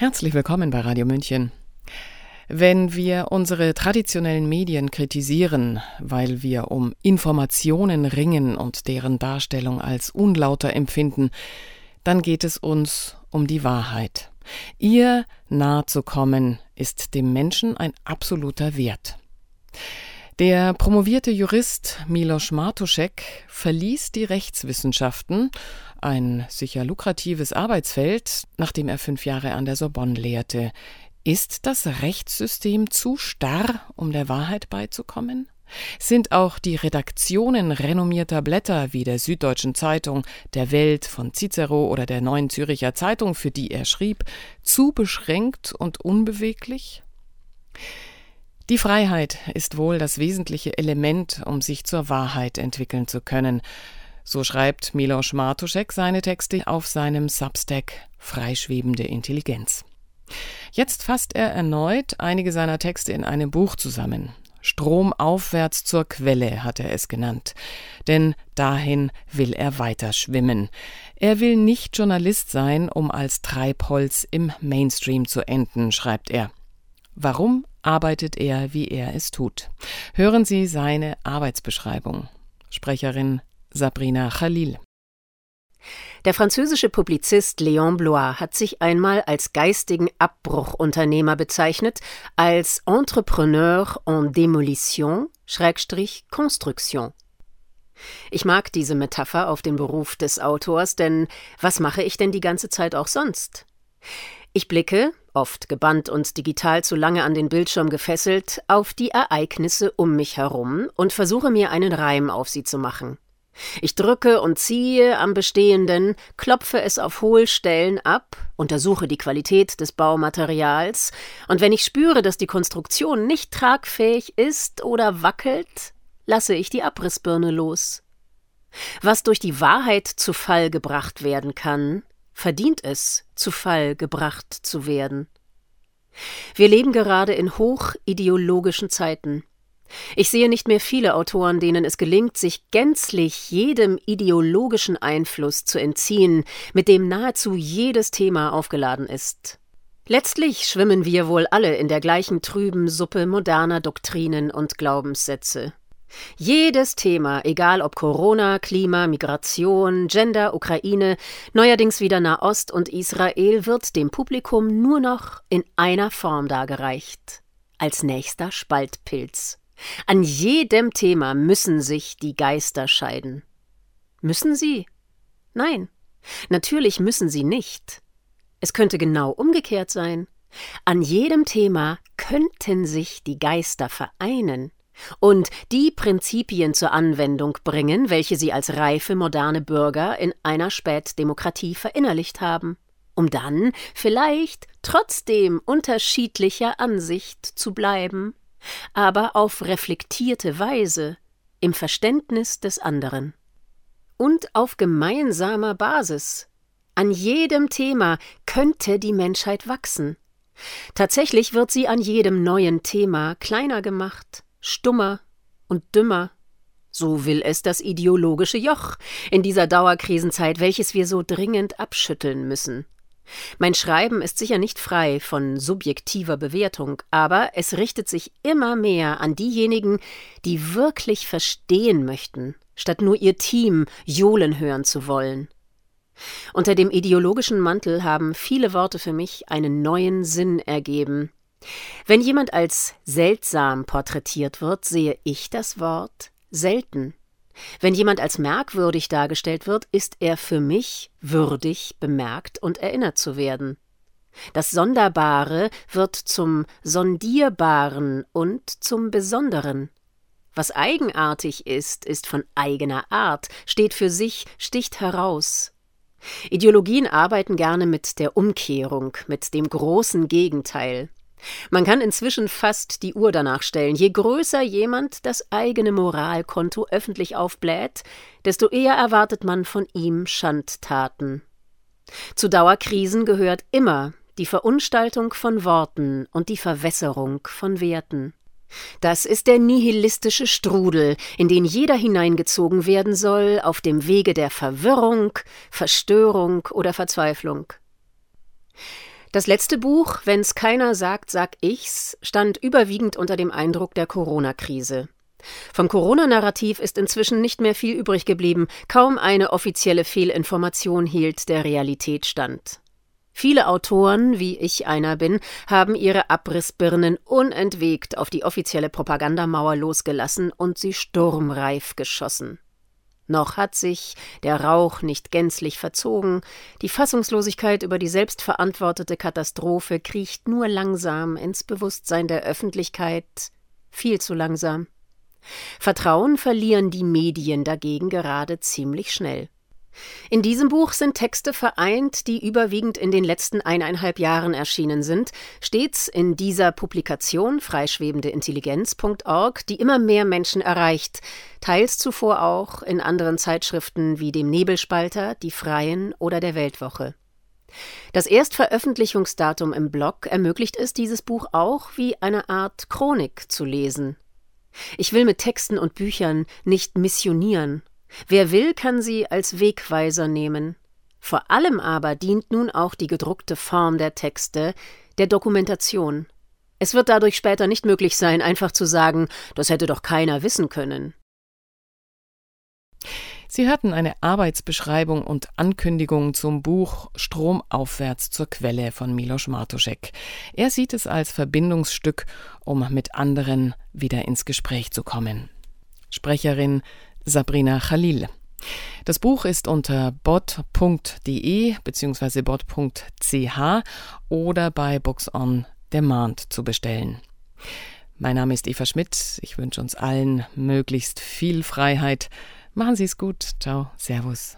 Herzlich willkommen bei Radio München. Wenn wir unsere traditionellen Medien kritisieren, weil wir um Informationen ringen und deren Darstellung als unlauter empfinden, dann geht es uns um die Wahrheit. Ihr nahe zu kommen ist dem Menschen ein absoluter Wert. Der promovierte Jurist Milos Martuszek verließ die Rechtswissenschaften, ein sicher lukratives Arbeitsfeld, nachdem er fünf Jahre an der Sorbonne lehrte. Ist das Rechtssystem zu starr, um der Wahrheit beizukommen? Sind auch die Redaktionen renommierter Blätter wie der Süddeutschen Zeitung, der Welt von Cicero oder der Neuen Züricher Zeitung, für die er schrieb, zu beschränkt und unbeweglich? Die Freiheit ist wohl das wesentliche Element, um sich zur Wahrheit entwickeln zu können. So schreibt Milos Martuszek seine Texte auf seinem Substack Freischwebende Intelligenz. Jetzt fasst er erneut einige seiner Texte in einem Buch zusammen. Stromaufwärts zur Quelle hat er es genannt. Denn dahin will er weiter schwimmen. Er will nicht Journalist sein, um als Treibholz im Mainstream zu enden, schreibt er. Warum arbeitet er, wie er es tut? Hören Sie seine Arbeitsbeschreibung. Sprecherin Sabrina Khalil. Der französische Publizist Léon Blois hat sich einmal als geistigen Abbruchunternehmer bezeichnet, als Entrepreneur en Démolition, Schrägstrich Construction. Ich mag diese Metapher auf den Beruf des Autors, denn was mache ich denn die ganze Zeit auch sonst? Ich blicke, oft gebannt und digital zu lange an den Bildschirm gefesselt, auf die Ereignisse um mich herum und versuche mir einen Reim auf sie zu machen. Ich drücke und ziehe am Bestehenden, klopfe es auf Hohlstellen ab, untersuche die Qualität des Baumaterials, und wenn ich spüre, dass die Konstruktion nicht tragfähig ist oder wackelt, lasse ich die Abrissbirne los. Was durch die Wahrheit zu Fall gebracht werden kann, verdient es, zu Fall gebracht zu werden. Wir leben gerade in hochideologischen Zeiten. Ich sehe nicht mehr viele Autoren, denen es gelingt, sich gänzlich jedem ideologischen Einfluss zu entziehen, mit dem nahezu jedes Thema aufgeladen ist. Letztlich schwimmen wir wohl alle in der gleichen trüben Suppe moderner Doktrinen und Glaubenssätze. Jedes Thema, egal ob Corona, Klima, Migration, Gender, Ukraine, neuerdings wieder Nahost und Israel, wird dem Publikum nur noch in einer Form dargereicht. Als nächster Spaltpilz. An jedem Thema müssen sich die Geister scheiden. Müssen sie? Nein, natürlich müssen sie nicht. Es könnte genau umgekehrt sein. An jedem Thema könnten sich die Geister vereinen und die Prinzipien zur Anwendung bringen, welche sie als reife moderne Bürger in einer Spätdemokratie verinnerlicht haben, um dann vielleicht trotzdem unterschiedlicher Ansicht zu bleiben, aber auf reflektierte Weise im Verständnis des anderen. Und auf gemeinsamer Basis. An jedem Thema könnte die Menschheit wachsen. Tatsächlich wird sie an jedem neuen Thema kleiner gemacht, stummer und dümmer. So will es das ideologische Joch in dieser Dauerkrisenzeit, welches wir so dringend abschütteln müssen. Mein Schreiben ist sicher nicht frei von subjektiver Bewertung, aber es richtet sich immer mehr an diejenigen, die wirklich verstehen möchten, statt nur ihr Team johlen hören zu wollen. Unter dem ideologischen Mantel haben viele Worte für mich einen neuen Sinn ergeben, wenn jemand als seltsam porträtiert wird, sehe ich das Wort selten. Wenn jemand als merkwürdig dargestellt wird, ist er für mich würdig, bemerkt und erinnert zu werden. Das Sonderbare wird zum Sondierbaren und zum Besonderen. Was eigenartig ist, ist von eigener Art, steht für sich, sticht heraus. Ideologien arbeiten gerne mit der Umkehrung, mit dem großen Gegenteil. Man kann inzwischen fast die Uhr danach stellen. Je größer jemand das eigene Moralkonto öffentlich aufbläht, desto eher erwartet man von ihm Schandtaten. Zu Dauerkrisen gehört immer die Verunstaltung von Worten und die Verwässerung von Werten. Das ist der nihilistische Strudel, in den jeder hineingezogen werden soll, auf dem Wege der Verwirrung, Verstörung oder Verzweiflung. Das letzte Buch, Wenn's keiner sagt, sag ich's, stand überwiegend unter dem Eindruck der Corona-Krise. Vom Corona-Narrativ ist inzwischen nicht mehr viel übrig geblieben, kaum eine offizielle Fehlinformation hielt der Realität stand. Viele Autoren, wie ich einer bin, haben ihre Abrissbirnen unentwegt auf die offizielle Propagandamauer losgelassen und sie sturmreif geschossen. Noch hat sich der Rauch nicht gänzlich verzogen, die Fassungslosigkeit über die selbstverantwortete Katastrophe kriecht nur langsam ins Bewusstsein der Öffentlichkeit, viel zu langsam. Vertrauen verlieren die Medien dagegen gerade ziemlich schnell. In diesem Buch sind Texte vereint, die überwiegend in den letzten eineinhalb Jahren erschienen sind, stets in dieser Publikation freischwebendeintelligenz.org, die immer mehr Menschen erreicht, teils zuvor auch in anderen Zeitschriften wie dem Nebelspalter, die Freien oder der Weltwoche. Das Erstveröffentlichungsdatum im Blog ermöglicht es, dieses Buch auch wie eine Art Chronik zu lesen. Ich will mit Texten und Büchern nicht missionieren Wer will, kann sie als Wegweiser nehmen. Vor allem aber dient nun auch die gedruckte Form der Texte der Dokumentation. Es wird dadurch später nicht möglich sein, einfach zu sagen, das hätte doch keiner wissen können. Sie hörten eine Arbeitsbeschreibung und Ankündigung zum Buch Stromaufwärts zur Quelle von Milos Martuszek. Er sieht es als Verbindungsstück, um mit anderen wieder ins Gespräch zu kommen. Sprecherin Sabrina Khalil. Das Buch ist unter bot.de bzw. bot.ch oder bei Books on Demand zu bestellen. Mein Name ist Eva Schmidt. Ich wünsche uns allen möglichst viel Freiheit. Machen Sie es gut. Ciao. Servus.